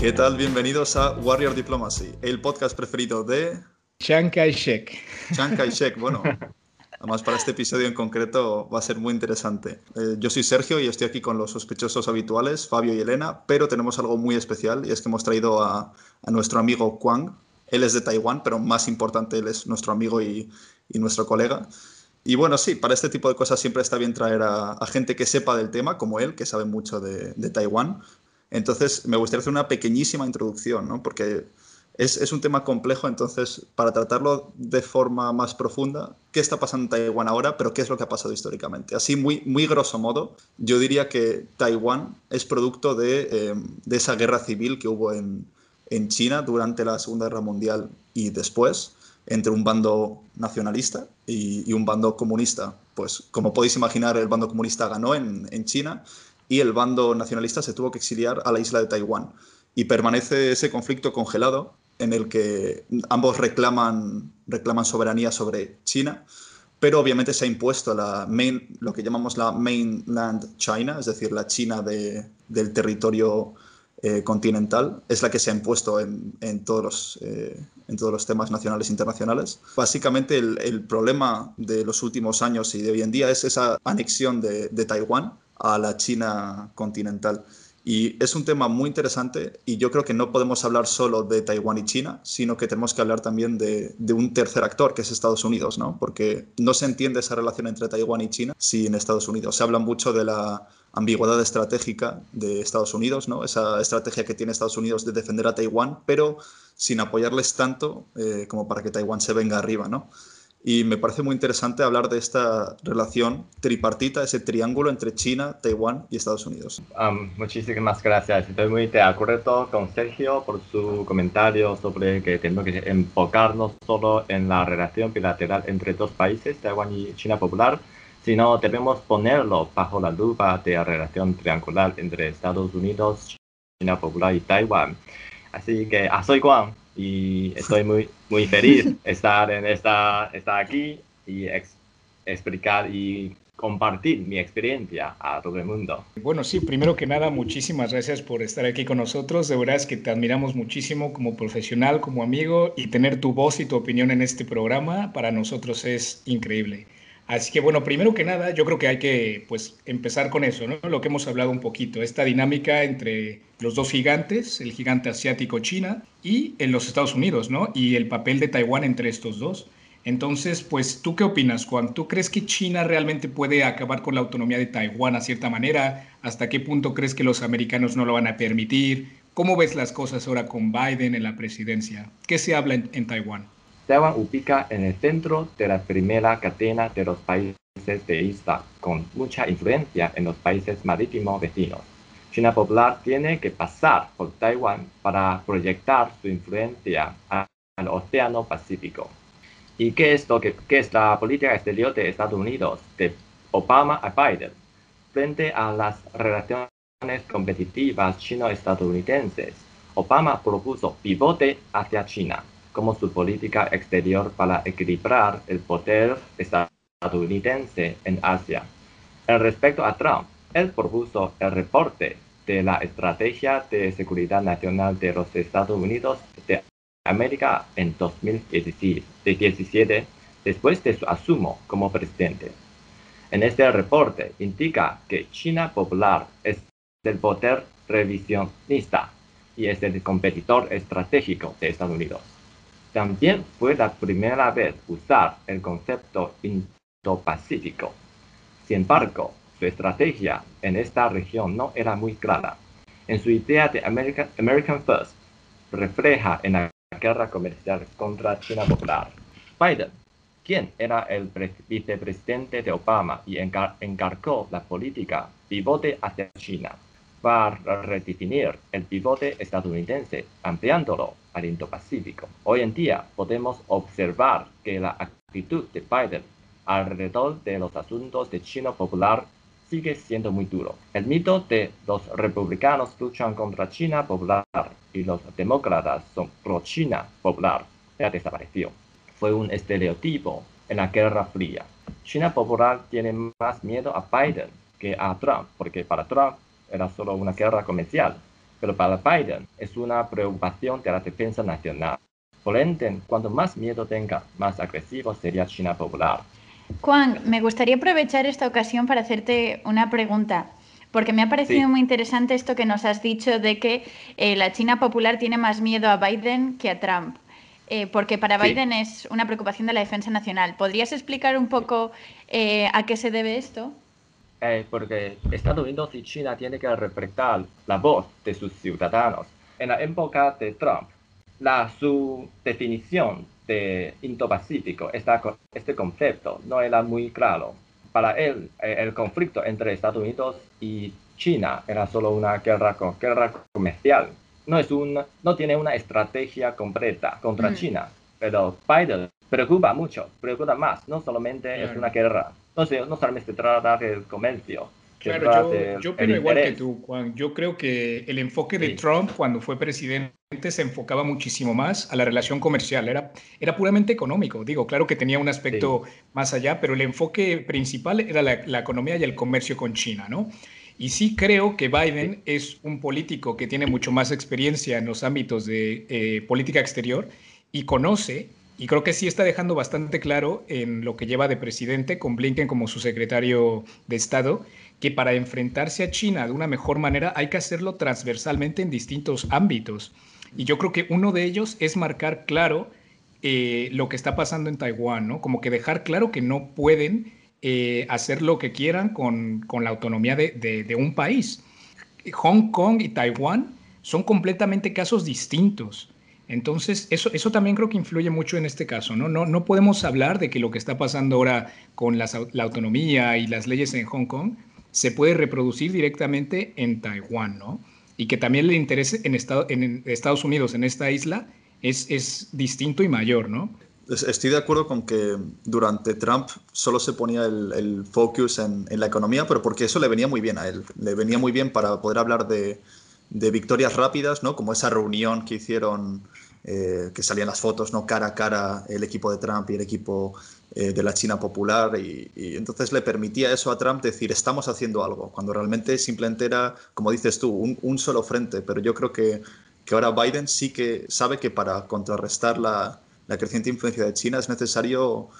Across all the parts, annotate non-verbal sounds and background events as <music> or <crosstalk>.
¿Qué tal? Bienvenidos a Warrior Diplomacy, el podcast preferido de... Chiang Kai-shek. Chiang Kai-shek, bueno. Además, para este episodio en concreto va a ser muy interesante. Eh, yo soy Sergio y estoy aquí con los sospechosos habituales, Fabio y Elena, pero tenemos algo muy especial y es que hemos traído a, nuestro amigo Kwang. Él es de Taiwán, pero más importante, él es nuestro amigo y, nuestro colega. Y bueno, sí, para este tipo de cosas siempre está bien traer a, gente que sepa del tema, como él, que sabe mucho de, de Taiwán, entonces, me gustaría hacer una pequeñísima introducción, ¿no? porque es, un tema complejo, entonces, para tratarlo de forma más profunda, ¿qué está pasando en Taiwán ahora, pero qué es lo que ha pasado históricamente? Así, muy, muy grosso modo, yo diría que Taiwán es producto de, eh, esa guerra civil que hubo en, China durante la Segunda Guerra Mundial y después, entre un bando nacionalista y, un bando comunista. Pues, como podéis imaginar, el bando comunista ganó en, en China y el bando nacionalista se tuvo que exiliar a la isla de Taiwán. Y permanece ese conflicto congelado en el que ambos reclaman, reclaman soberanía sobre China, pero obviamente se ha impuesto la lo que llamamos la mainland China, es decir, la China del territorio eh, continental, es la que se ha impuesto en, todos, los, eh, en todos los temas nacionales e internacionales. Básicamente el, el, problema de los últimos años y de hoy en día es esa anexión de, de Taiwán a la China continental. Y es un tema muy interesante y yo creo que no podemos hablar solo de Taiwán y China, sino que tenemos que hablar también de, un tercer actor, que es Estados Unidos, ¿no? Porque no se entiende esa relación entre Taiwán y China sin Estados Unidos. Se habla mucho de la ambigüedad estratégica de Estados Unidos, ¿no? Esa estrategia que tiene Estados Unidos de defender a Taiwán, pero sin apoyarles tanto eh, como para que Taiwán se venga arriba, ¿no? Y me parece muy interesante hablar de esta relación tripartita, ese triángulo entre China, Taiwán y Estados Unidos. muchísimas gracias. Estoy muy de acuerdo con Sergio por su comentario sobre que tenemos que enfocarnos solo en la relación bilateral entre dos países, Taiwán y China Popular, sino debemos ponerlo bajo la lupa de la relación triangular entre Estados Unidos, China Popular y Taiwán. Así que, ah, soy Juan y estoy muy, muy feliz <laughs> estar, en esta, estar aquí y explicar y compartir mi experiencia a todo el mundo. Bueno, sí, primero que nada, muchísimas gracias por estar aquí con nosotros. De verdad es que te admiramos muchísimo como profesional, como amigo y tener tu voz y tu opinión en este programa para nosotros es increíble. Así que bueno, primero que nada, yo creo que hay que pues empezar con eso, ¿no? Lo que hemos hablado un poquito, esta dinámica entre los dos gigantes, el gigante asiático China y en los Estados Unidos, ¿no? Y el papel de Taiwán entre estos dos. Entonces, pues, ¿tú qué opinas, Juan? ¿Tú crees que China realmente puede acabar con la autonomía de Taiwán a cierta manera? ¿Hasta qué punto crees que los americanos no lo van a permitir? ¿Cómo ves las cosas ahora con Biden en la presidencia? ¿Qué se habla en Taiwán? Taiwán ubica en el centro de la primera cadena de los países de isla, con mucha influencia en los países marítimos vecinos. China Popular tiene que pasar por Taiwán para proyectar su influencia al Océano Pacífico. ¿Y qué es, lo qué es la política exterior de Estados Unidos, de Obama a Biden, frente a las relaciones competitivas chino-estadounidenses? Obama propuso pivote hacia China como su política exterior para equilibrar el poder estadounidense en Asia. En respecto a Trump, él propuso el reporte de la Estrategia de Seguridad Nacional de los Estados Unidos de América en 2017, después de su asumo como presidente. En este reporte indica que China Popular es el poder revisionista y es el competidor estratégico de Estados Unidos. También fue la primera vez usar el concepto Indo-Pacífico. Sin embargo, su estrategia en esta región no era muy clara. En su idea de American, First, refleja en la guerra comercial contra China Popular. Biden, quien era el vicepresidente de Obama y encargó la política pivote hacia China, va a redefinir el pivote estadounidense, ampliándolo al Indo-Pacífico. Hoy en día podemos observar que la actitud de Biden alrededor de los asuntos de China popular sigue siendo muy duro. El mito de los republicanos luchan contra China popular y los demócratas son pro-China popular ya desapareció. Fue un estereotipo en la Guerra Fría. China popular tiene más miedo a Biden que a Trump, porque para Trump era solo una guerra comercial. Pero para Biden es una preocupación de la defensa nacional. Por ende, cuanto más miedo tenga, más agresivo sería China popular. Juan, me gustaría aprovechar esta ocasión para hacerte una pregunta, porque me ha parecido muy interesante esto que nos has dicho de que eh, la China popular tiene más miedo a Biden que a Trump. Eh, porque para Biden es una preocupación de la defensa nacional. ¿Podrías explicar un poco eh, a qué se debe esto? Porque Estados Unidos y China tienen que respetar la voz de sus ciudadanos. En la época de Trump, la, su definición de Indo-Pacífico, este concepto no era muy claro. Para él, eh, el conflicto entre Estados Unidos y China era solo una guerra, guerra comercial. No, es un, no tiene una estrategia completa contra mm. China, pero Biden preocupa mucho, preocupa más. No solamente es una guerra, no, sé, no solamente se trata del comercio, Claro, yo, yo opino igual que tú, Juan. Yo creo que el enfoque de Trump cuando fue presidente se enfocaba muchísimo más a la relación comercial, era, era puramente económico. Digo, claro que tenía un aspecto más allá, pero el enfoque principal era la, economía y el comercio con China, ¿no? Y sí creo que Biden es un político que tiene mucho más experiencia en los ámbitos de eh, política exterior y conoce y creo que sí está dejando bastante claro en lo que lleva de presidente con Blinken como su secretario de Estado, que para enfrentarse a China de una mejor manera hay que hacerlo transversalmente en distintos ámbitos. Y yo creo que uno de ellos es marcar claro eh, lo que está pasando en Taiwán, ¿no? Como que dejar claro que no pueden eh, hacer lo que quieran con, la autonomía de, de, un país. Hong Kong y Taiwán son completamente casos distintos. Entonces, eso, eso también creo que influye mucho en este caso, ¿no? No, no podemos hablar de que lo que está pasando ahora con la autonomía y las leyes en Hong Kong se puede reproducir directamente en Taiwán, ¿no? Y que también el interés en, en Estados Unidos, en esta isla, es, es distinto y mayor, ¿no? Estoy de acuerdo con que durante Trump solo se ponía el, focus en, en, la economía, pero porque eso le venía muy bien a él. Le venía muy bien para poder hablar de, de victorias rápidas, ¿no? Como esa reunión que hicieron, eh, que salían las fotos, ¿no? Cara a cara el equipo de Trump y el equipo eh, de la China popular y, entonces le permitía eso a Trump decir estamos haciendo algo, cuando realmente simplemente era, como dices tú, un, solo frente, pero yo creo que, que, ahora Biden sí que sabe que para contrarrestar la, la creciente influencia de China es necesario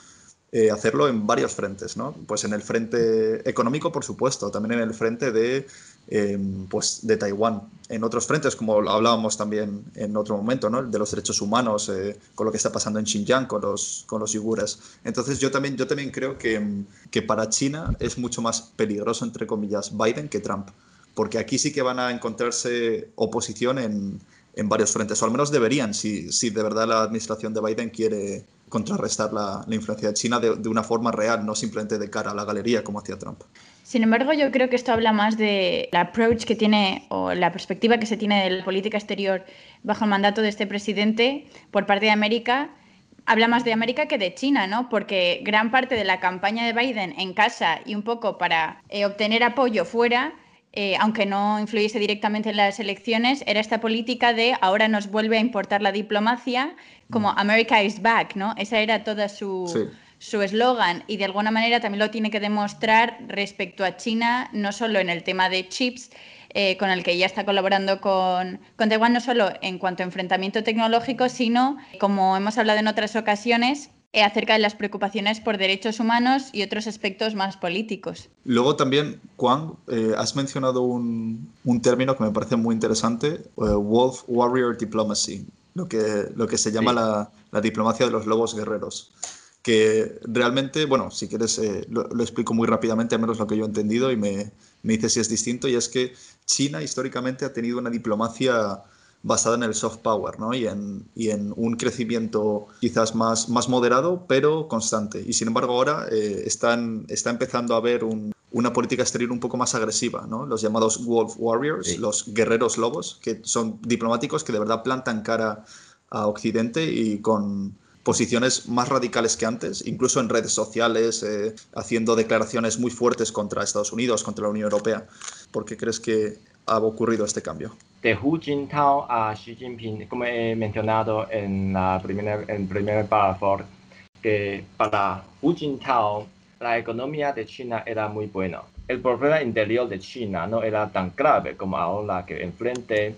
eh, hacerlo en varios frentes, ¿no? Pues en el frente económico, por supuesto, también en el frente de, em, pues de Taiwán, en otros frentes, como hablábamos también en otro momento, ¿no? De los derechos humanos, eh, con lo que está pasando en Xinjiang, con los, con los. Entonces yo también, yo también creo que, que para China es mucho más peligroso, entre comillas, Biden que Trump, porque aquí sí que van a encontrarse oposición en, en varios frentes, o al menos deberían, si, si de verdad la administración de Biden quiere contrarrestar la, influencia de China de, una forma real, no simplemente de cara a la galería como hacía Trump. Sin embargo, yo creo que esto habla más de la approach que tiene o la perspectiva que se tiene de la política exterior bajo el mandato de este presidente por parte de América. Habla más de América que de China, ¿no? Porque gran parte de la campaña de Biden en casa y un poco para eh, obtener apoyo fuera eh, aunque no influyese directamente en las elecciones, era esta política de ahora nos vuelve a importar la diplomacia como mm. America is back, ¿no? Esa era toda su su eslogan y de alguna manera también lo tiene que demostrar respecto a China, no solo en el tema de chips, eh, con el que ya está colaborando con, con Taiwán, no solo en cuanto a enfrentamiento tecnológico, sino, como hemos hablado en otras ocasiones, eh, acerca de las preocupaciones por derechos humanos y otros aspectos más políticos. Luego también, Juan, eh, has mencionado un, un, término que me parece muy interesante, eh, Wolf Warrior Diplomacy, lo que, lo que se llama la, la, diplomacia de los lobos guerreros. Que realmente, bueno, si quieres, lo, lo, explico muy rápidamente, al menos lo que yo he entendido, y me, me dices si es distinto, y es que China históricamente ha tenido una diplomacia basada en el soft power ¿no? y, en, y en un crecimiento quizás más, más moderado, pero constante. Y sin embargo ahora eh, están, está empezando a haber una política exterior un poco más agresiva, ¿no? los llamados Wolf Warriors, los guerreros lobos, que son diplomáticos que de verdad plantan cara a Occidente y con posiciones más radicales que antes, incluso en redes sociales, eh, haciendo declaraciones muy fuertes contra Estados Unidos, contra la Unión Europea. ¿Por qué crees que ha ocurrido este cambio? de Hu Jintao a Xi Jinping, como he mencionado en, la primera, en el primer párrafo, que para Hu Jintao la economía de China era muy buena. El problema interior de China no era tan grave como ahora que enfrente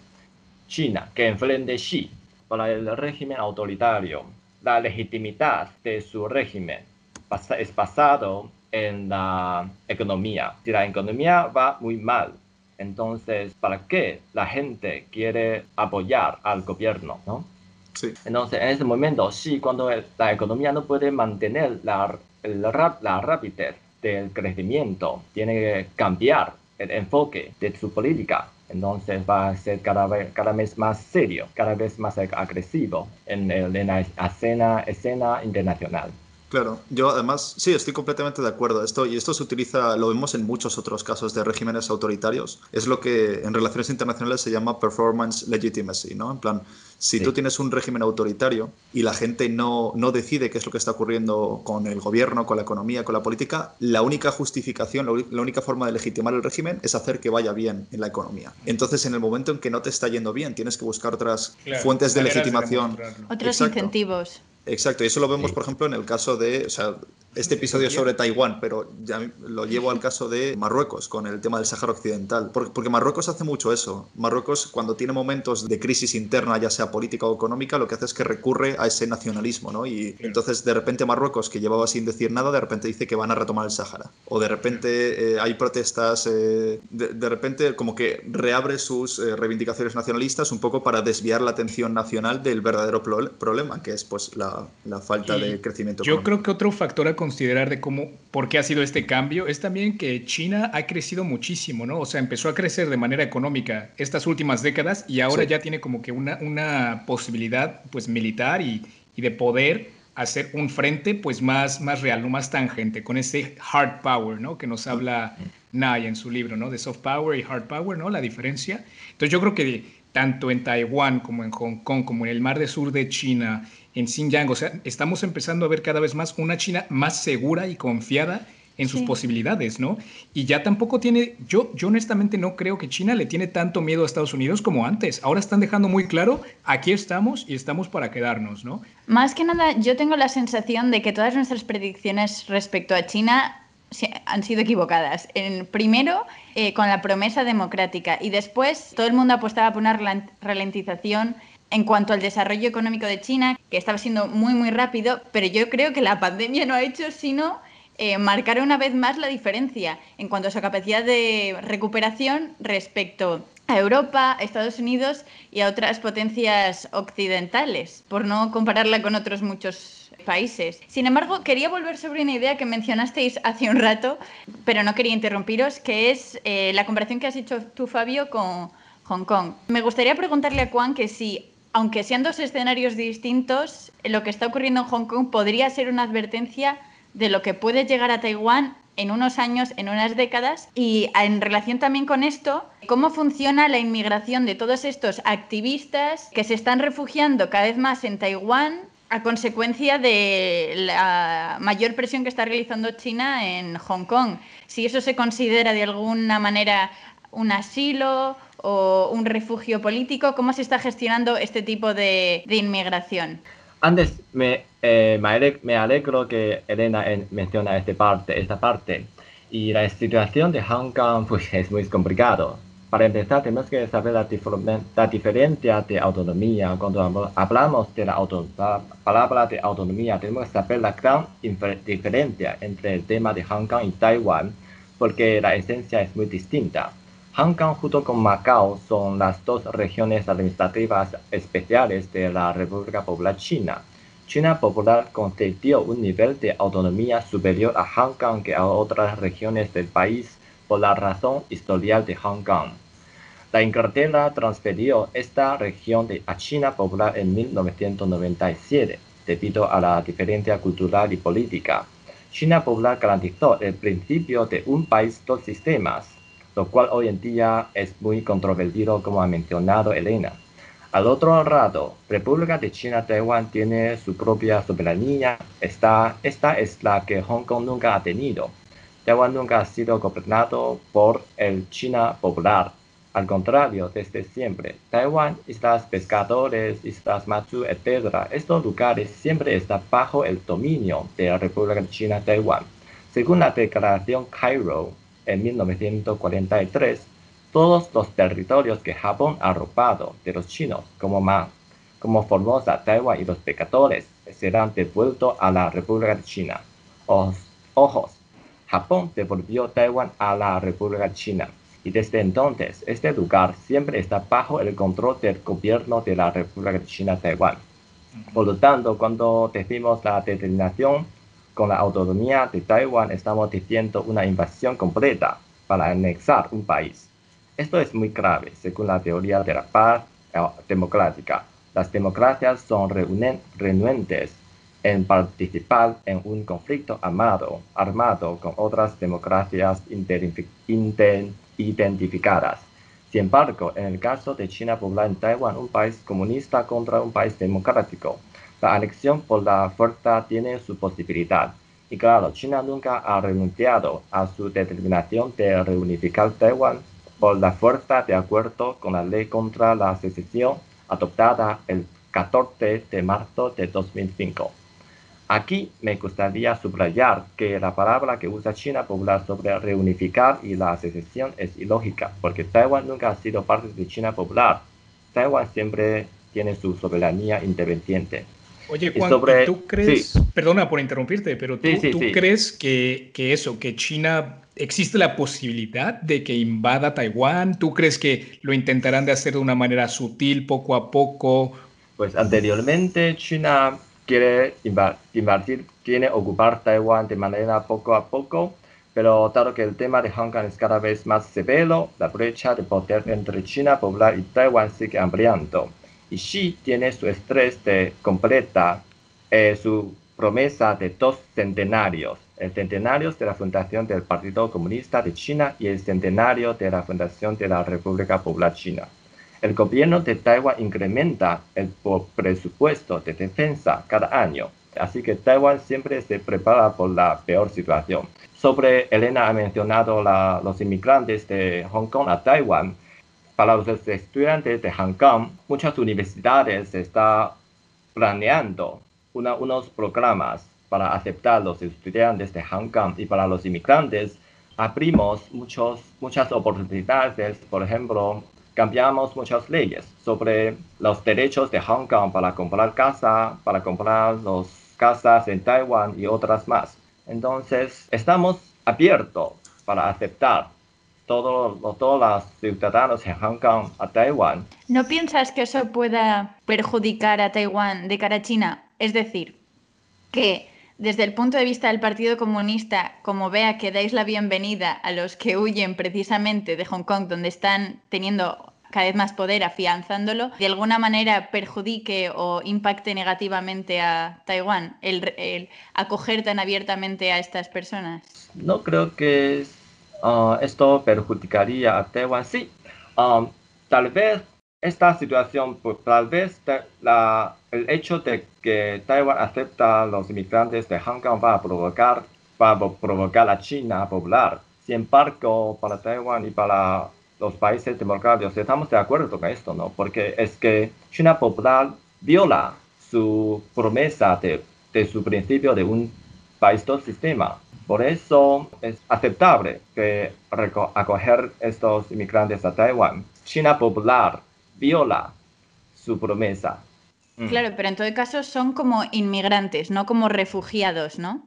China que enfrente Xi. Para el régimen autoritario, la legitimidad de su régimen es basado en la economía. Si la economía va muy mal, entonces, ¿para qué la gente quiere apoyar al gobierno? ¿no? Sí. Entonces, en ese momento, sí, cuando la economía no puede mantener la, la rapidez del crecimiento, tiene que cambiar el enfoque de su política. Entonces va a ser cada vez, cada vez más serio, cada vez más agresivo en, en la escena, escena internacional. Claro, yo además, sí, estoy completamente de acuerdo. Esto, y esto se utiliza, lo vemos en muchos otros casos de regímenes autoritarios. Es lo que en relaciones internacionales se llama performance legitimacy, ¿no? En plan, si tú tienes un régimen autoritario y la gente no, no decide qué es lo que está ocurriendo con el gobierno, con la economía, con la política, la única justificación, la, única forma de legitimar el régimen es hacer que vaya bien en la economía. Entonces, en el momento en que no te está yendo bien, tienes que buscar otras fuentes de legitimación. otros incentivos. Exacto, y eso lo vemos, por ejemplo, en el caso de, o sea, este episodio sobre Taiwán, pero ya lo llevo al caso de Marruecos con el tema del Sáhara Occidental. Porque, Marruecos hace mucho eso. Marruecos, cuando tiene momentos de crisis interna, ya sea política o económica, lo que hace es que recurre a ese nacionalismo, ¿no? Y entonces, de repente, Marruecos, que llevaba sin decir nada, de repente dice que van a retomar el Sáhara. O de repente eh, hay protestas, eh, de, repente, como que reabre sus eh, reivindicaciones nacionalistas un poco para desviar la atención nacional del verdadero problema, que es pues la, la falta de crecimiento. Yo creo que otro factor a considerar de cómo, por qué ha sido este cambio, es también que China ha crecido muchísimo, ¿no? O sea, empezó a crecer de manera económica estas últimas décadas y ahora ya tiene como que una, una posibilidad, pues, militar y, y, de poder hacer un frente, pues, más, más real, no más tangente, con ese hard power, ¿no? Que nos habla Nai en su libro, ¿no? De soft power y hard power, ¿no? La diferencia. Entonces, yo creo que tanto en Taiwán como en Hong Kong, como en el mar del sur de China, en Xinjiang. O sea, estamos empezando a ver cada vez más una China más segura y confiada en sus posibilidades, ¿no? Y ya tampoco tiene, yo, yo honestamente no creo que China le tiene tanto miedo a Estados Unidos como antes. Ahora están dejando muy claro, aquí estamos y estamos para quedarnos, ¿no? Más que nada, yo tengo la sensación de que todas nuestras predicciones respecto a China han sido equivocadas. En, primero, eh, con la promesa democrática y después todo el mundo apostaba por una ralentización en cuanto al desarrollo económico de China, que estaba siendo muy, muy rápido, pero yo creo que la pandemia no ha hecho sino eh, marcar una vez más la diferencia en cuanto a su capacidad de recuperación respecto a Europa, a Estados Unidos y a otras potencias occidentales, por no compararla con otros muchos países. Sin embargo, quería volver sobre una idea que mencionasteis hace un rato, pero no quería interrumpiros, que es eh, la comparación que has hecho tú, Fabio, con Hong Kong. Me gustaría preguntarle a Juan que si aunque sean dos escenarios distintos, lo que está ocurriendo en Hong Kong podría ser una advertencia de lo que puede llegar a Taiwán en unos años, en unas décadas. Y en relación también con esto, cómo funciona la inmigración de todos estos activistas que se están refugiando cada vez más en Taiwán a consecuencia de la mayor presión que está realizando China en Hong Kong. Si eso se considera de alguna manera un asilo o un refugio político? ¿Cómo se está gestionando este tipo de, inmigración? Antes me, eh, me, alegro que Elena menciona esta parte, esta parte. Y la situación de Hong Kong <laughs> pues, es muy complicado. Para empezar, tenemos que saber la, la diferencia de autonomía. Cuando hablamos de la, palabra de autonomía, tenemos que saber la gran diferencia entre el tema de Hong Kong y Taiwán, porque la esencia es muy distinta. Hong Kong junto con Macao son las dos regiones administrativas especiales de la República Popular China. China Popular concedió un nivel de autonomía superior a Hong Kong que a otras regiones del país por la razón historial de Hong Kong. La Inglaterra transfirió esta región de a China Popular en 1997 debido a la diferencia cultural y política. China Popular garantizó el principio de un país dos sistemas lo cual hoy en día es muy controvertido como ha mencionado Elena. Al otro lado, República de China Taiwán tiene su propia soberanía. Esta, esta es la que Hong Kong nunca ha tenido. Taiwán nunca ha sido gobernado por el China popular. Al contrario, desde siempre, Taiwán, islas pescadores, islas Matsu, etc., estos lugares siempre están bajo el dominio de la República de China Taiwán. Según la declaración Cairo, en 1943, todos los territorios que Japón ha robado de los chinos, como, como Formosa, Taiwán y los pecadores, serán devueltos a la República de China. ojos, Japón devolvió Taiwán a la República China y desde entonces este lugar siempre está bajo el control del gobierno de la República China Taiwán. Por lo tanto, cuando decimos la determinación con la autonomía de Taiwán, estamos diciendo una invasión completa para anexar un país. Esto es muy grave, según la teoría de la paz eh, democrática. Las democracias son renuentes en participar en un conflicto armado, armado con otras democracias identificadas. Sin embargo, en el caso de China popular en Taiwán, un país comunista contra un país democrático, la anexión por la fuerza tiene su posibilidad. Y claro, China nunca ha renunciado a su determinación de reunificar Taiwán por la fuerza de acuerdo con la ley contra la secesión adoptada el 14 de marzo de 2005. Aquí me gustaría subrayar que la palabra que usa China Popular sobre reunificar y la secesión es ilógica, porque Taiwán nunca ha sido parte de China Popular. Taiwán siempre tiene su soberanía independiente. Oye, Juan, ¿tú crees, perdona por interrumpirte, pero tú, crees que, que, eso, que China existe la posibilidad de que invada Taiwán? ¿Tú crees que lo intentarán de hacer de una manera sutil, poco a poco? Pues anteriormente China quiere invertir, quiere ocupar Taiwán de manera poco a poco, pero dado que el tema de Hong Kong es cada vez más severo, la brecha de poder entre China popular y Taiwán sigue ampliando. Y Xi tiene su estrés de completa eh, su promesa de dos centenarios, el centenario de la fundación del Partido Comunista de China y el centenario de la fundación de la República Popular China. El gobierno de Taiwán incrementa el presupuesto de defensa cada año, así que Taiwán siempre se prepara por la peor situación. Sobre Elena ha mencionado los inmigrantes de Hong Kong a Taiwán. Para los estudiantes de Hong Kong, muchas universidades están planeando unos programas para aceptar los estudiantes de Hong Kong y para los inmigrantes abrimos muchos, muchas oportunidades, por ejemplo, cambiamos muchas leyes sobre los derechos de Hong Kong para comprar casa, para comprar las casas en Taiwán y otras más. Entonces, estamos abiertos para aceptar todos los ciudadanos de Hong Kong a Taiwán. ¿No piensas que eso pueda perjudicar a Taiwán de cara a China? Es decir, que desde el punto de vista del Partido Comunista, como vea que dais la bienvenida a los que huyen precisamente de Hong Kong, donde están teniendo cada vez más poder, afianzándolo, de alguna manera perjudique o impacte negativamente a Taiwán el, acoger tan abiertamente a estas personas? No creo que ah, esto perjudicaría a Taiwán. Sí, ah, tal vez esta situación, pues, tal vez la, el hecho de que Taiwán acepta a los inmigrantes de Hong Kong va a provocar, va a provocar a China popular. Sin embargo, para Taiwán y para los países democráticos estamos de acuerdo con esto, ¿no? Porque es que China popular viola su promesa de, de su principio de un país dos sistema. Por eso es aceptable que acoger estos inmigrantes a Taiwán. China popular viola su promesa. Mm. Claro, pero en todo caso son como inmigrantes, no como refugiados, ¿no?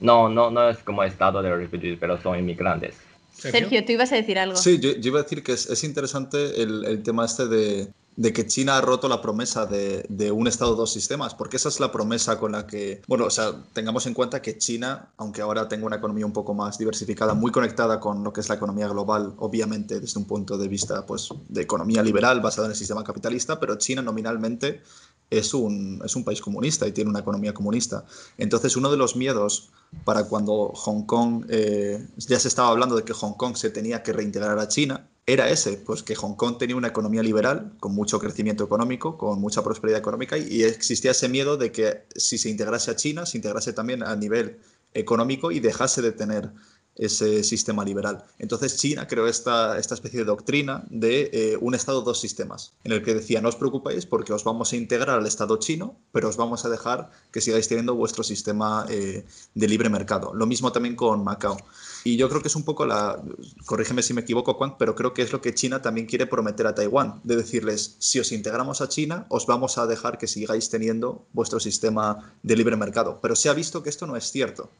No, no, no es como estado de refugiados, pero son inmigrantes. Sergio, tú ibas a decir algo. Sí, yo, iba a decir que es, interesante el, el, tema este de, de que China ha roto la promesa de, de, un Estado, dos sistemas, porque esa es la promesa con la que, bueno, o sea, tengamos en cuenta que China, aunque ahora tenga una economía un poco más diversificada, muy conectada con lo que es la economía global, obviamente desde un punto de vista pues, de economía liberal basada en el sistema capitalista, pero China nominalmente es un, es un país comunista y tiene una economía comunista. Entonces, uno de los miedos para cuando Hong Kong, eh, ya se estaba hablando de que Hong Kong se tenía que reintegrar a China, era ese, pues que Hong Kong tenía una economía liberal, con mucho crecimiento económico, con mucha prosperidad económica, y existía ese miedo de que si se integrase a China, se integrase también a nivel económico y dejase de tener ese sistema liberal. Entonces China creó esta, esta especie de doctrina de eh, un Estado, dos sistemas, en el que decía, no os preocupéis porque os vamos a integrar al Estado chino, pero os vamos a dejar que sigáis teniendo vuestro sistema eh, de libre mercado. Lo mismo también con Macao. Y yo creo que es un poco la, corrígeme si me equivoco, Juan, pero creo que es lo que China también quiere prometer a Taiwán, de decirles, si os integramos a China, os vamos a dejar que sigáis teniendo vuestro sistema de libre mercado. Pero se ha visto que esto no es cierto.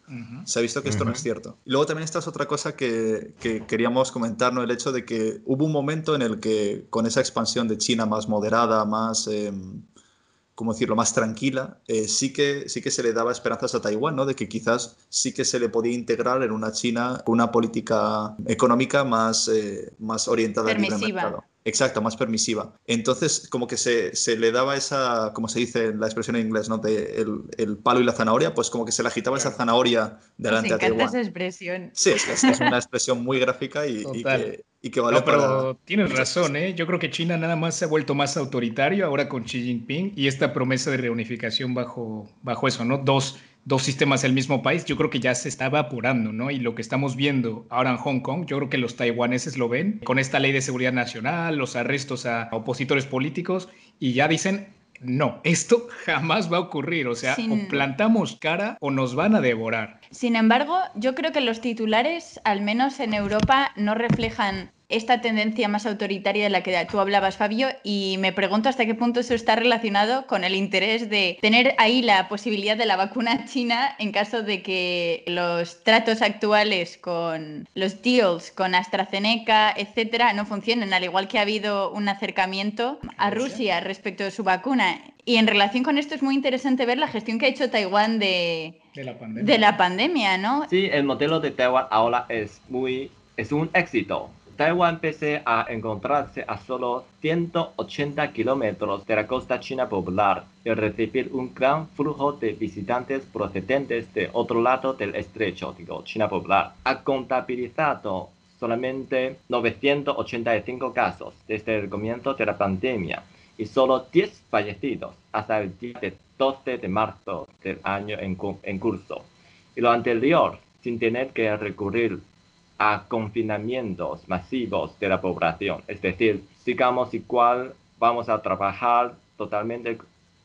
Se ha visto que esto no es cierto. Y luego también esta es otra cosa que, que queríamos comentar, ¿no? El hecho de que hubo un momento en el que con esa expansión de China más moderada, más... Em, como decirlo, más tranquila, eh, sí, que, sí que se le daba esperanzas a Taiwán, ¿no? De que quizás sí que se le podía integrar en una China con una política económica más, eh, más orientada al libre mercado. Exacto, más permisiva. Entonces, como que se, se, le daba esa, como se dice en la expresión en inglés, ¿no? De el, el, palo y la zanahoria, pues como que se le agitaba esa zanahoria delante Nos encanta esa expresión. Sí, es, es, una expresión muy gráfica y, y que, y que vale no, pero para... tienes razón, ¿eh? Yo creo que China nada más se ha vuelto más autoritario ahora con Xi Jinping y esta promesa de reunificación bajo, bajo eso, ¿no? Dos dos sistemas del mismo país, yo creo que ya se está evaporando, ¿no? Y lo que estamos viendo ahora en Hong Kong, yo creo que los taiwaneses lo ven con esta ley de seguridad nacional, los arrestos a opositores políticos, y ya dicen, no, esto <laughs> jamás va a ocurrir, o sea, Sin... o plantamos cara o nos van a devorar. Sin embargo, yo creo que los titulares, al menos en Europa, no reflejan esta tendencia más autoritaria de la que tú hablabas, Fabio, y me pregunto hasta qué punto eso está relacionado con el interés de tener ahí la posibilidad de la vacuna china en caso de que los tratos actuales con los deals con AstraZeneca, etcétera, no funcionen, al igual que ha habido un acercamiento a Rusia respecto de su vacuna. Y en relación con esto es muy interesante ver la gestión que ha hecho Taiwán de, de, la, pandemia. de la pandemia, ¿no? Sí, el modelo de Taiwán ahora es muy es un éxito Taiwán, pese a encontrarse a solo 180 kilómetros de la costa china popular y recibir un gran flujo de visitantes procedentes de otro lado del estrecho, digo, China popular, ha contabilizado solamente 985 casos desde el comienzo de la pandemia y solo 10 fallecidos hasta el día 12 de marzo del año en, en curso. Y lo anterior, sin tener que recurrir a confinamientos masivos de la población. Es decir, sigamos igual, vamos a trabajar totalmente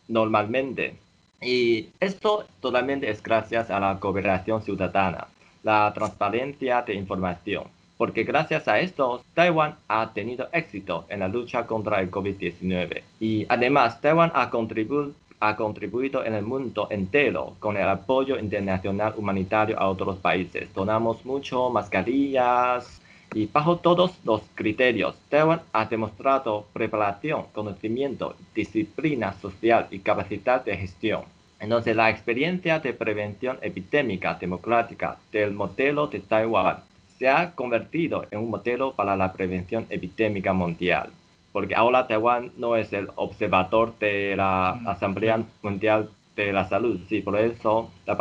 normalmente. Y esto totalmente es gracias a la cooperación ciudadana, la transparencia de información, porque gracias a esto Taiwán ha tenido éxito en la lucha contra el COVID-19. Y además Taiwán ha contribuido ha contribuido en el mundo entero con el apoyo internacional humanitario a otros países. Donamos mucho mascarillas y bajo todos los criterios, Taiwan ha demostrado preparación, conocimiento, disciplina social y capacidad de gestión. Entonces, la experiencia de prevención epidémica democrática del modelo de Taiwán se ha convertido en un modelo para la prevención epidémica mundial porque ahora Taiwán no es el observador de la Asamblea Mundial de la Salud. Sí, por eso la,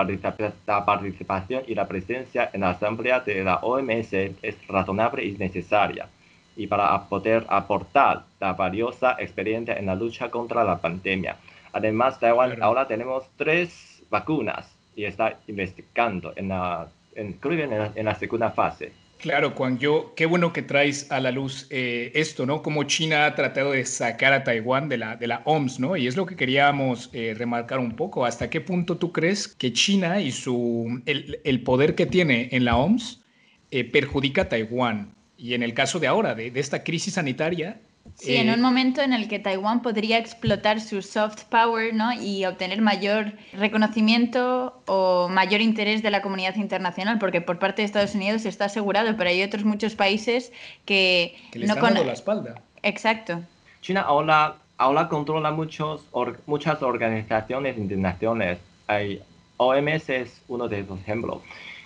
participación y la presencia en la Asamblea de la OMS es razonable y necesaria. Y para poder aportar la valiosa experiencia en la lucha contra la pandemia. Además, Taiwán ahora tenemos tres vacunas y está investigando en la, en, en la segunda fase. Claro, Juan, yo, qué bueno que traes a la luz eh, esto, ¿no? Como China ha tratado de sacar a Taiwán de la, de la OMS, ¿no? Y es lo que queríamos eh, remarcar un poco. ¿Hasta qué punto tú crees que China y su, el, el poder que tiene en la OMS eh, perjudica a Taiwán? Y en el caso de ahora, de, de esta crisis sanitaria, Sí, en un momento en el que Taiwán podría explotar su soft power ¿no? y obtener mayor reconocimiento o mayor interés de la comunidad internacional, porque por parte de Estados Unidos está asegurado, pero hay otros muchos países que, que le no están dando la espalda. Exacto. China ahora, ahora controla muchos, or, muchas organizaciones internacionales. Hay, OMS es uno de esos ejemplos.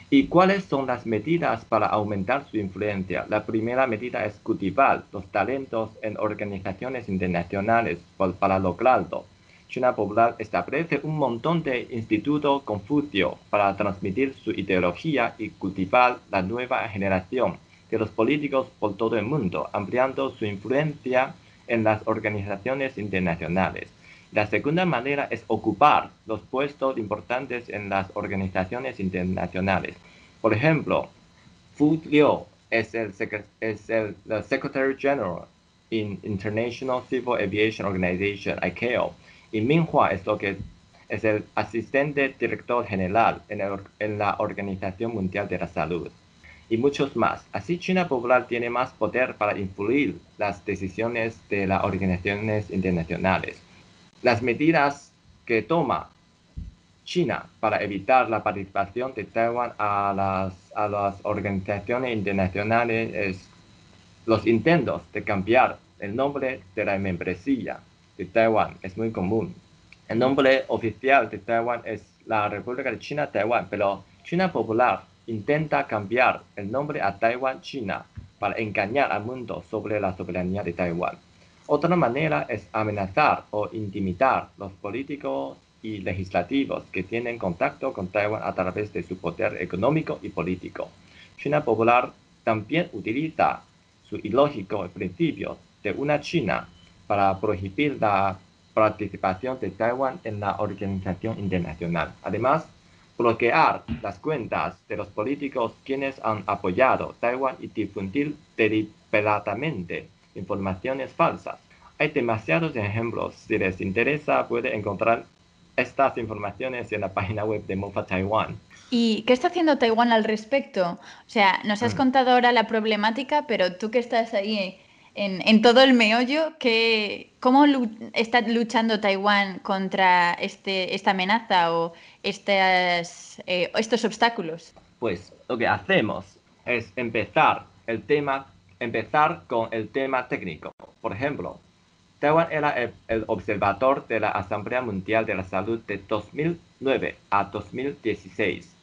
¿Y cuáles son las medidas para aumentar su influencia? La primera medida es cultivar los talentos en organizaciones internacionales para lograrlo. China Popular establece un montón de institutos Confucio para transmitir su ideología y cultivar la nueva generación de los políticos por todo el mundo, ampliando su influencia en las organizaciones internacionales. La segunda manera es ocupar los puestos importantes en las organizaciones internacionales. Por ejemplo, Fu Liu es el, es el, Secretary General in International Civil Aviation Organization, ICAO, y Minhua es lo que es el asistente director general en, en, la Organización Mundial de la Salud y muchos más. Así China Popular tiene más poder para influir las decisiones de las organizaciones internacionales. Las medidas que toma China para evitar la participación de Taiwán a las, organizaciones internacionales es los intentos de cambiar el nombre de la membresía de Taiwán es muy común. El nombre oficial de Taiwán es la República de China Taiwán, pero China Popular intenta cambiar el nombre a Taiwán China para engañar al mundo sobre la soberanía de Taiwán. Otra manera es amenazar o intimidar los políticos y legislativos que tienen contacto con Taiwán a través de su poder económico y político. China Popular también utiliza su ilógico principio de una China para prohibir la participación de Taiwán en la organización internacional. Además, bloquear las cuentas de los políticos quienes han apoyado Taiwán y difundir deliberadamente informaciones falsas. Hay demasiados ejemplos. Si les interesa, puede encontrar estas informaciones en la página web de MOFA Taiwán. ¿Y qué está haciendo Taiwán al respecto? O sea, nos has mm. contado ahora la problemática, pero tú que estás ahí en, todo el meollo, ¿cómo está luchando Taiwán contra este, esta amenaza o estas, eh, estos obstáculos? Pues lo que hacemos es empezar el tema, empezar con el tema técnico. Por ejemplo, Taiwán era el, observador de la Asamblea Mundial de la Salud de 2009 a 2016.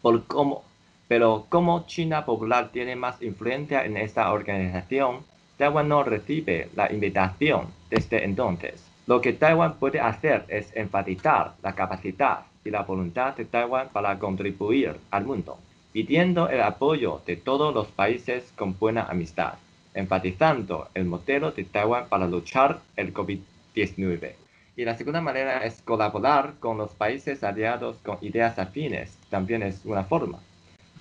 Por cómo, pero como China Popular tiene más influencia en esta organización, Taiwán no recibe la invitación desde entonces. Lo que Taiwán puede hacer es enfatizar la capacidad y la voluntad de Taiwán para contribuir al mundo, pidiendo el apoyo de todos los países con buena amistad, enfatizando el modelo de Taiwán para luchar el COVID-19. Y la segunda manera es colaborar con los países aliados con ideas afines, también es una forma.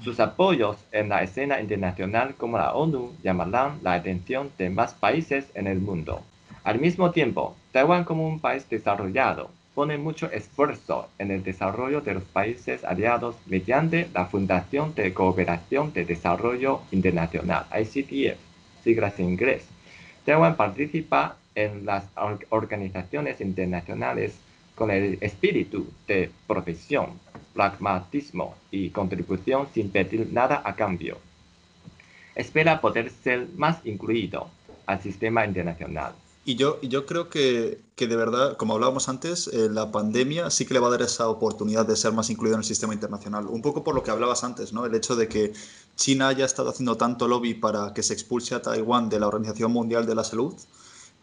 Sus apoyos en la escena internacional como la ONU llamarán la atención de más países en el mundo. Al mismo tiempo, Taiwán como un país desarrollado pone mucho esfuerzo en el desarrollo de los países aliados mediante la Fundación de Cooperación de Desarrollo Internacional, ICTF, siglas en inglés. Taiwán participa en las organizaciones internacionales con el espíritu de profesión pragmatismo y contribución sin pedir nada a cambio. Espera poder ser más incluido al sistema internacional. Y yo, yo creo que, que de verdad, como hablábamos antes, eh, la pandemia sí que le va a dar esa oportunidad de ser más incluido en el sistema internacional. Un poco por lo que hablabas antes, ¿no? El hecho de que China haya estado haciendo tanto lobby para que se expulse a Taiwán de la Organización Mundial de la Salud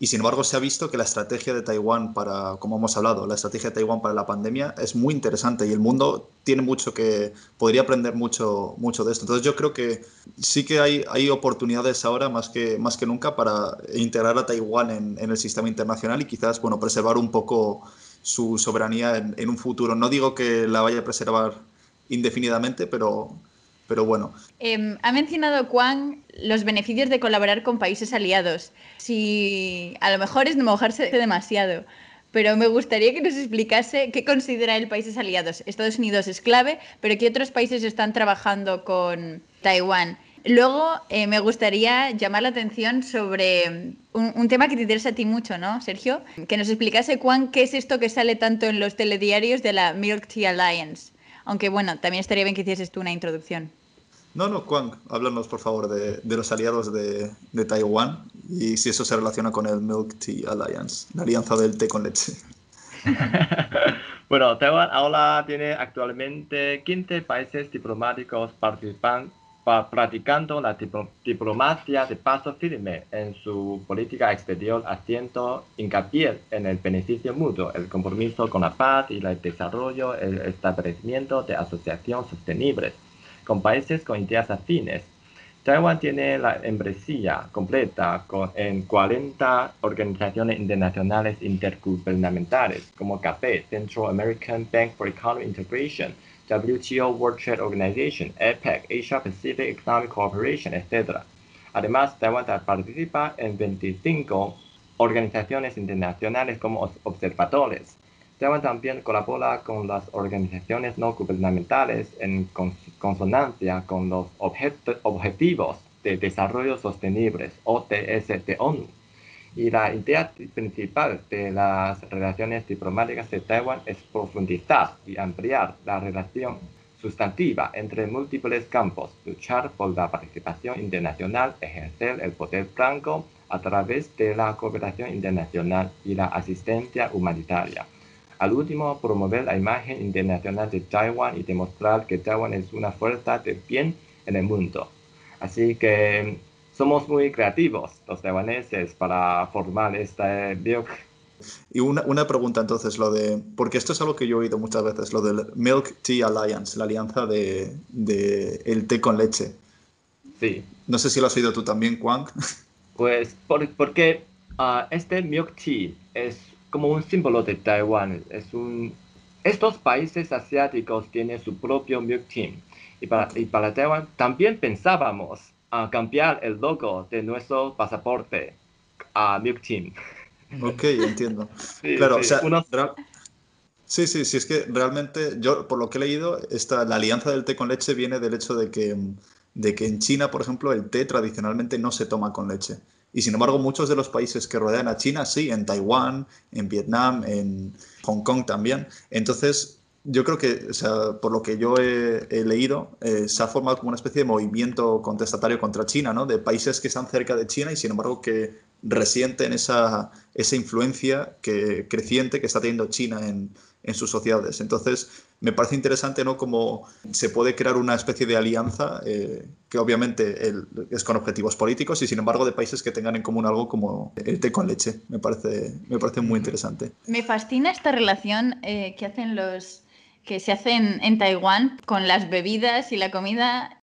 y sin embargo, se ha visto que la estrategia de Taiwán para, como hemos hablado, la estrategia de Taiwán para la pandemia es muy interesante y el mundo tiene mucho que, podría aprender mucho, mucho de esto. Entonces yo creo que sí que hay, hay oportunidades ahora más que, más que nunca para integrar a Taiwán en, el sistema internacional y quizás, bueno, preservar un poco su soberanía en un futuro. No digo que la vaya a preservar indefinidamente, pero, pero bueno. Em, ha mencionado Juan los beneficios de colaborar con países aliados. Si a lo mejor es mojarse demasiado, pero me gustaría que nos explicase qué considera el países aliados. Estados Unidos es clave, pero ¿qué otros países están trabajando con Taiwán? Luego eh, me gustaría llamar la atención sobre un, un, tema que te interesa a ti mucho, ¿no, Sergio? Que nos explicase, Juan, qué es esto que sale tanto en los telediarios de la Milk Tea Alliance. Aunque bueno, también estaría bien que hicieses tú una introducción. No, no, Juan, háblanos por favor de, los aliados de, Taiwán y si eso se relaciona con el Milk Tea Alliance, la alianza del té con leche. <laughs> bueno, Taiwán ahora tiene actualmente 15 países diplomáticos participan, practicando la diplomacia de paso firme en su política exterior, haciendo hincapié en el beneficio mutuo, el compromiso con la paz y el desarrollo, el establecimiento de asociaciones sostenibles con países con ideas afines. Taiwán tiene la membresía completa en 40 organizaciones internacionales intergubernamentales como CAPE, Central American Bank for Economic Integration, WTO World Trade Organization, APEC, Asia Pacific Economic Cooperation, etc. Además, Taiwán participa en 25 organizaciones internacionales como observadores. Taiwán también colabora con las organizaciones no gubernamentales en consonancia con los objetivos de desarrollo sostenible, OTS de ONU. Y la idea principal de las relaciones diplomáticas de Taiwán es profundizar y ampliar la relación sustantiva entre múltiples campos, luchar por la participación internacional, ejercer el poder franco a través de la cooperación internacional y la asistencia humanitaria. Al último, promover la imagen internacional de Taiwán y demostrar que Taiwán es una fuerza de bien en el mundo. Así que somos muy creativos los taiwaneses para formar este bio. Y una, una, pregunta entonces, lo de, porque esto es algo que yo he oído muchas veces, lo del Milk Tea Alliance, la alianza de, de el té con leche. Sí. No sé si lo has oído tú también, Juan. <laughs> Pues por, porque uh, este Milk Tea es como un símbolo de Taiwán. Es un, estos países asiáticos tienen su propio Milk Tea. Y para, y para Taiwán también pensábamos a cambiar el logo de nuestro pasaporte a Milk Team. Ok, entiendo. <laughs> sí, claro, sí, o sea, sí, sí, sí, es que realmente yo, por lo que he leído, esta, la alianza del té con leche viene del hecho de que, de que en China, por ejemplo, el té tradicionalmente no se toma con leche. Y sin embargo, muchos de los países que rodean a China, sí, en Taiwán, en Vietnam, en Hong Kong también. Entonces, yo creo que, o sea, por lo que yo he, he leído, eh, se ha formado como una especie de movimiento contestatario contra China, ¿no? De países que están cerca de China y sin embargo que resienten esa, esa influencia que, creciente que está teniendo China en, en, sus sociedades. Entonces, me parece interesante, ¿no? Cómo se puede crear una especie de alianza eh, que obviamente el, es con objetivos políticos y sin embargo de países que tengan en común algo como el té con leche. Me parece, me parece muy interesante. Me fascina esta relación eh, que hacen los que se hacen en Taiwán con las bebidas y la comida.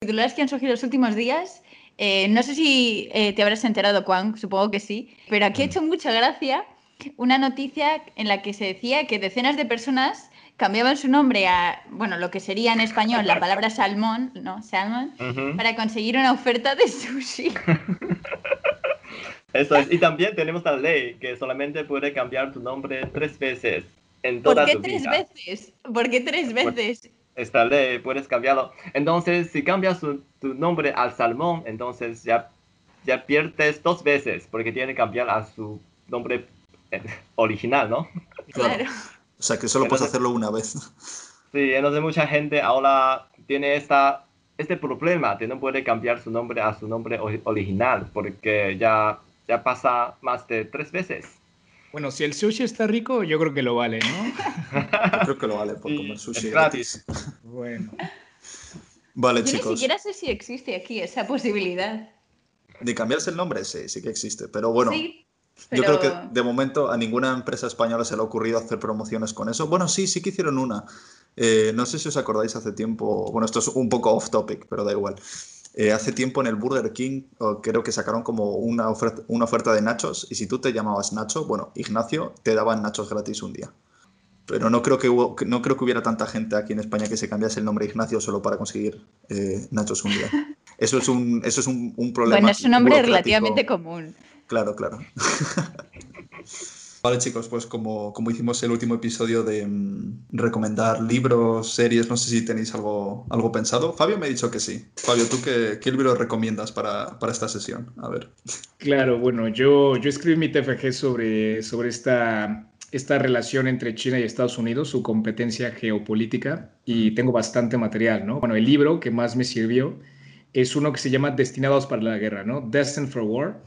Titulares que han surgido los últimos días. Eh, no sé si eh, te habrás enterado, Juan, supongo que sí, pero aquí ha hecho mucha gracia una noticia en la que se decía que decenas de personas cambiaban su nombre a, bueno, lo que sería en español la palabra salmón, ¿no? Salmon, uh -huh. para conseguir una oferta de sushi. <laughs> Eso es. Y también tenemos la ley que solamente puede cambiar tu nombre tres veces en toda ¿Por qué tu tres vida. veces? ¿Por qué tres veces? Esta ley puedes cambiarlo. Entonces, si cambias tu, tu nombre al salmón, entonces ya, ya pierdes dos veces porque tiene que cambiar a su nombre eh, <laughs> original, ¿no? Claro. O sea, que solo puedes hacerlo una vez. Sí, entonces mucha gente ahora tiene esta, este problema de no poder cambiar su nombre a su nombre ori- original porque ya, ya pasa más de tres veces. Bueno, si el sushi está rico, yo creo que lo vale, ¿no? <laughs> Yo creo que lo vale por comer sushi es gratis. Bueno. Vale, Yo ni chicos. siquiera sé si existe aquí esa posibilidad. De cambiarse el nombre, sí, sí que existe. Pero bueno, sí, yo creo que de momento a ninguna empresa española se le ha ocurrido hacer promociones con eso. Bueno, sí, sí que hicieron una. Eh, no sé si os acordáis hace tiempo, bueno, esto es un poco off topic, pero da igual. Eh, hace tiempo en el Burger King creo que sacaron como una oferta, una oferta de nachos y si tú te llamabas Nacho, bueno, Ignacio, te daban nachos gratis un día. Pero no creo que, hubo- no creo que hubiera tanta gente aquí en España que se cambiase el nombre Ignacio solo para conseguir eh, nachos un día. <laughs> Eso es un, eso es un, un problema. Bueno, es un nombre relativamente común. Claro, claro. <laughs> Vale, chicos, pues como, como hicimos el último episodio de mm, recomendar libros, series, no sé si tenéis algo, algo pensado. Fabio me ha dicho que sí. Fabio, ¿tú qué, qué libro recomiendas para, para esta sesión? A ver. Claro, bueno, yo, yo escribí mi TFG sobre, sobre esta, esta relación entre China y Estados Unidos, su competencia geopolítica, y tengo bastante material, ¿no? Bueno, el libro que más me sirvió es uno que se llama Destinados para la Guerra, ¿no? Destined for War,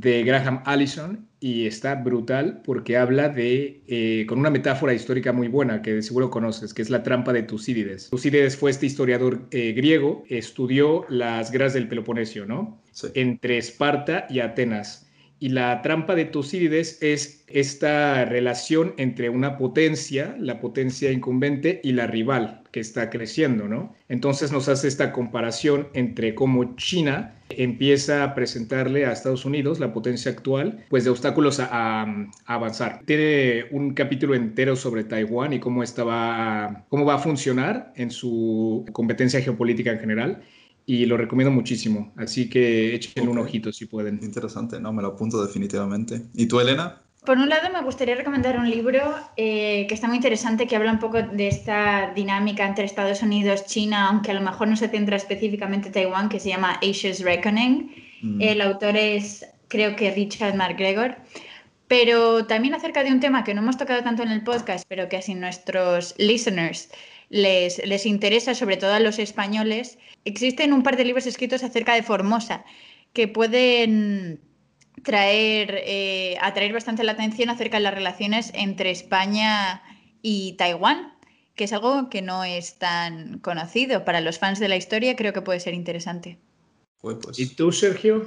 de Graham Allison, y está brutal porque habla de, eh, con una metáfora histórica muy buena que de seguro conoces, que es la trampa de Tucídides. Tucídides fue este historiador eh, griego, estudió las guerras del Peloponesio, ¿no? Sí. entre Esparta y Atenas. Y la trampa de Tucídides es esta relación entre una potencia, la potencia incumbente, y la rival que está creciendo, ¿no? Entonces nos hace esta comparación entre cómo China empieza a presentarle a Estados Unidos, la potencia actual, pues de obstáculos a, avanzar. Tiene un capítulo entero sobre Taiwán y cómo, estaba, cómo va a funcionar en su competencia geopolítica en general y lo recomiendo muchísimo. Así que echen un ojito si pueden. Interesante, no, me lo apunto definitivamente. ¿Y tú, Elena? Por un lado, me gustaría recomendar un libro eh, que está muy interesante, que habla un poco de esta dinámica entre Estados Unidos y China, aunque a lo mejor no se centra específicamente en Taiwán, que se llama Asia's Reckoning. Mm. El autor es, creo que Richard McGregor. Pero también acerca de un tema que no hemos tocado tanto en el podcast, pero que así nuestros listeners les, les interesa, sobre todo a los españoles, existen un par de libros escritos acerca de Formosa que pueden traer, eh, atraer bastante la atención acerca de las relaciones entre España y Taiwán, que es algo que no es tan conocido. Para los fans de la historia creo que puede ser interesante. Pues. ¿Y tú, Sergio?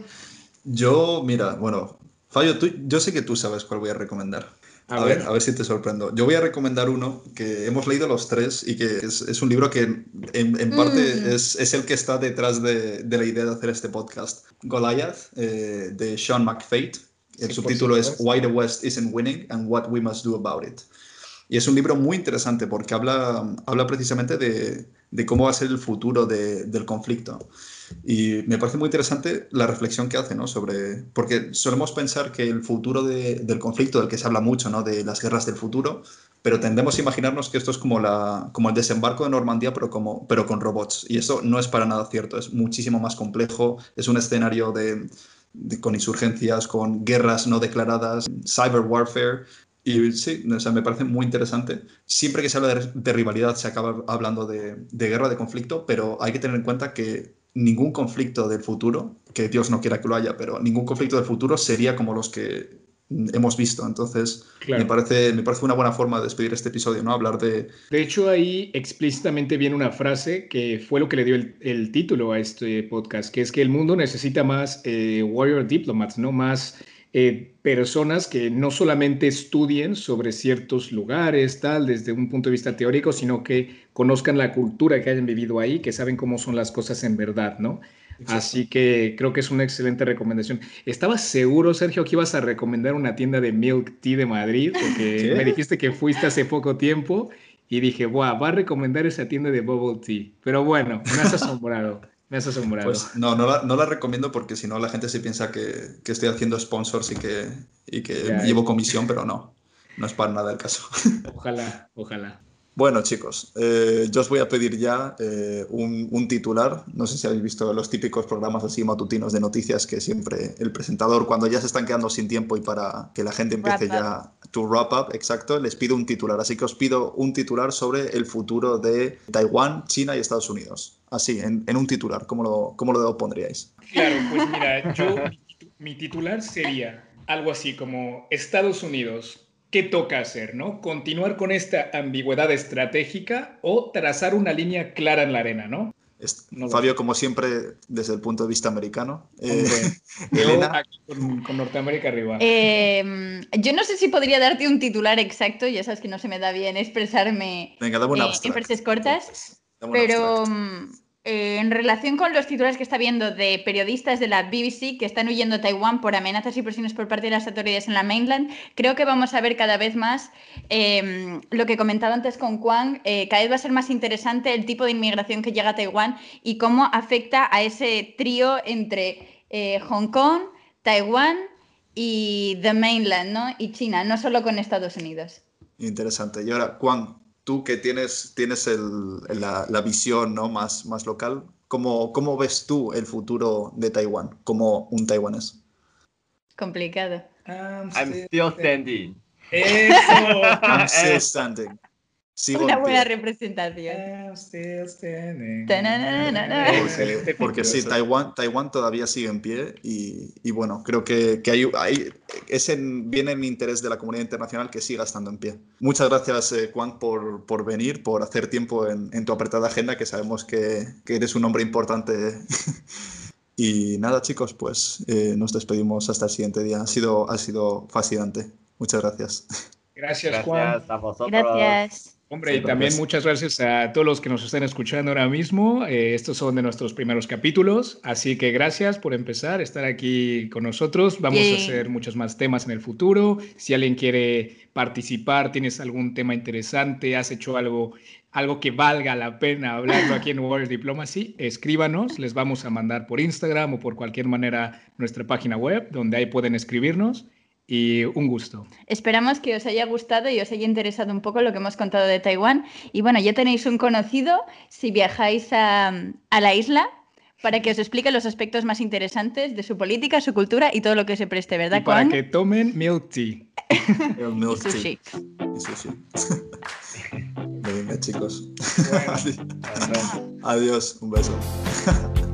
Yo, mira, bueno, Fallo, tú, yo sé que tú sabes cuál voy a recomendar. A, ver. a ver si te sorprendo. Yo voy a recomendar uno que hemos leído los tres y que es, un libro que en, parte mm. es, el que está detrás de, la idea de hacer este podcast. Goliath, eh, de Sean McFate. El subtítulo es Why the West Isn't Winning and What We Must Do About It. Y es un libro muy interesante porque habla, habla precisamente de, de cómo va a ser el futuro del conflicto. Y me parece muy interesante la reflexión que hace, ¿no? Sobre, porque solemos pensar que el futuro del conflicto, del que se habla mucho, ¿no? De las guerras del futuro, pero tendemos a imaginarnos que esto es como, la, como el desembarco de Normandía, pero, como, pero con robots. Y eso no es para nada cierto, es muchísimo más complejo, es un escenario de, con insurgencias, con guerras no declaradas, cyber warfare. Y sí, o sea, me parece muy interesante. Siempre que se habla de, rivalidad se acaba hablando de, de, guerra, de conflicto, pero hay que tener en cuenta que ningún conflicto del futuro, que Dios no quiera que lo haya, pero ningún conflicto del futuro sería como los que hemos visto. Entonces, me, parece, me parece una buena forma de despedir este episodio, ¿no? Hablar de... De hecho, ahí explícitamente viene una frase que fue lo que le dio el, título a este podcast, que es que el mundo necesita más eh, warrior diplomats, ¿no? Más eh, personas que no solamente estudien sobre ciertos lugares, tal, desde un punto de vista teórico, sino que conozcan la cultura que hayan vivido ahí, que saben cómo son las cosas en verdad, ¿no? Así que creo que es una excelente recomendación. Estaba seguro, Sergio, que ibas a recomendar una tienda de milk tea de Madrid, porque <laughs> me dijiste que fuiste hace poco tiempo y dije, Buah, va a recomendar esa tienda de bubble tea. Pero bueno, me has asombrado. Me has asombrado. Pues no, no la, no la recomiendo porque si no la gente se piensa que, que estoy haciendo sponsors y que, y que llevo comisión, pero no, no es para nada el caso. Ojalá, ojalá. Bueno, chicos, eh, yo os voy a pedir ya eh, un, un, titular. No sé si habéis visto los típicos programas así matutinos de noticias que siempre el presentador, cuando ya se están quedando sin tiempo y para que la gente empiece ya to wrap up, exacto, les pido un titular. Así que os pido un titular sobre el futuro de Taiwán, China y Estados Unidos. Así, en, en un titular, ¿cómo lo, cómo lo pondríais? Claro, pues mira, yo, mi titular sería algo así como Estados Unidos ¿qué toca hacer? ¿no? Continuar con esta ambigüedad estratégica o trazar una línea clara en la arena, ¿no? Fabio, como siempre, desde el punto de vista americano. Eh, <laughs> Elena. con, Norteamérica arriba. Eh, yo no sé si podría darte un titular exacto, ya sabes que no se me da bien expresarme Venga, dame eh, en frases cortas, pero en relación con los titulares que está viendo de periodistas de la BBC que están huyendo a Taiwán por amenazas y presiones por parte de las autoridades en la mainland, creo que vamos a ver cada vez más em, lo que comentaba antes con Juan, eh, cada vez va a ser más interesante el tipo de inmigración que llega a Taiwán y cómo afecta a ese trío entre eh, Hong Kong, Taiwán y the mainland, ¿no? Y China, no solo con Estados Unidos. Interesante. Y ahora, Juan, tú que tienes, tienes la, visión ¿no? más, más local, ¿cómo, ¿cómo ves tú el futuro de Taiwán como un taiwanés? Complicado. I'm still standing. Eso. I'm still standing. Una buena representación. Porque, sí, Taiwán, Taiwán todavía sigue en pie y, bueno, creo que, que hay, hay, es en, viene en interés de la comunidad internacional que siga estando en pie. Muchas gracias, eh, Juan, por, por, venir, por hacer tiempo en, en, tu apretada agenda, que sabemos que, que eres un hombre importante <laughs> Y nada, chicos, pues eh, nos despedimos hasta el siguiente día. Ha sido, ha sido fascinante. Muchas gracias. Gracias, Juan. Gracias a vosotros. Gracias. Hombre, y también muchas gracias a todos los que nos están escuchando ahora mismo. Eh, estos son de nuestros primeros capítulos, así que gracias por empezar, estar aquí con nosotros. Vamos Yay. a hacer muchos más temas en el futuro. Si alguien quiere participar, tienes algún tema interesante, has hecho algo, algo que valga la pena hablarlo aquí en World Diplomacy, escríbanos, les vamos a mandar por Instagram o por cualquier manera nuestra página web, donde ahí pueden escribirnos. Y un gusto. Esperamos que os haya gustado y os haya interesado un poco lo que hemos contado de Taiwán. Y bueno, ya tenéis un conocido si viajáis a, a la isla para que os explique los aspectos más interesantes de su política, su cultura y todo lo que se preste, ¿verdad, Y para Juan? que tomen milk tea. El Y milk tea. sushi. Y <laughs> sushi. Venga, chicos. <laughs> Bueno. Adiós. Un beso. <laughs>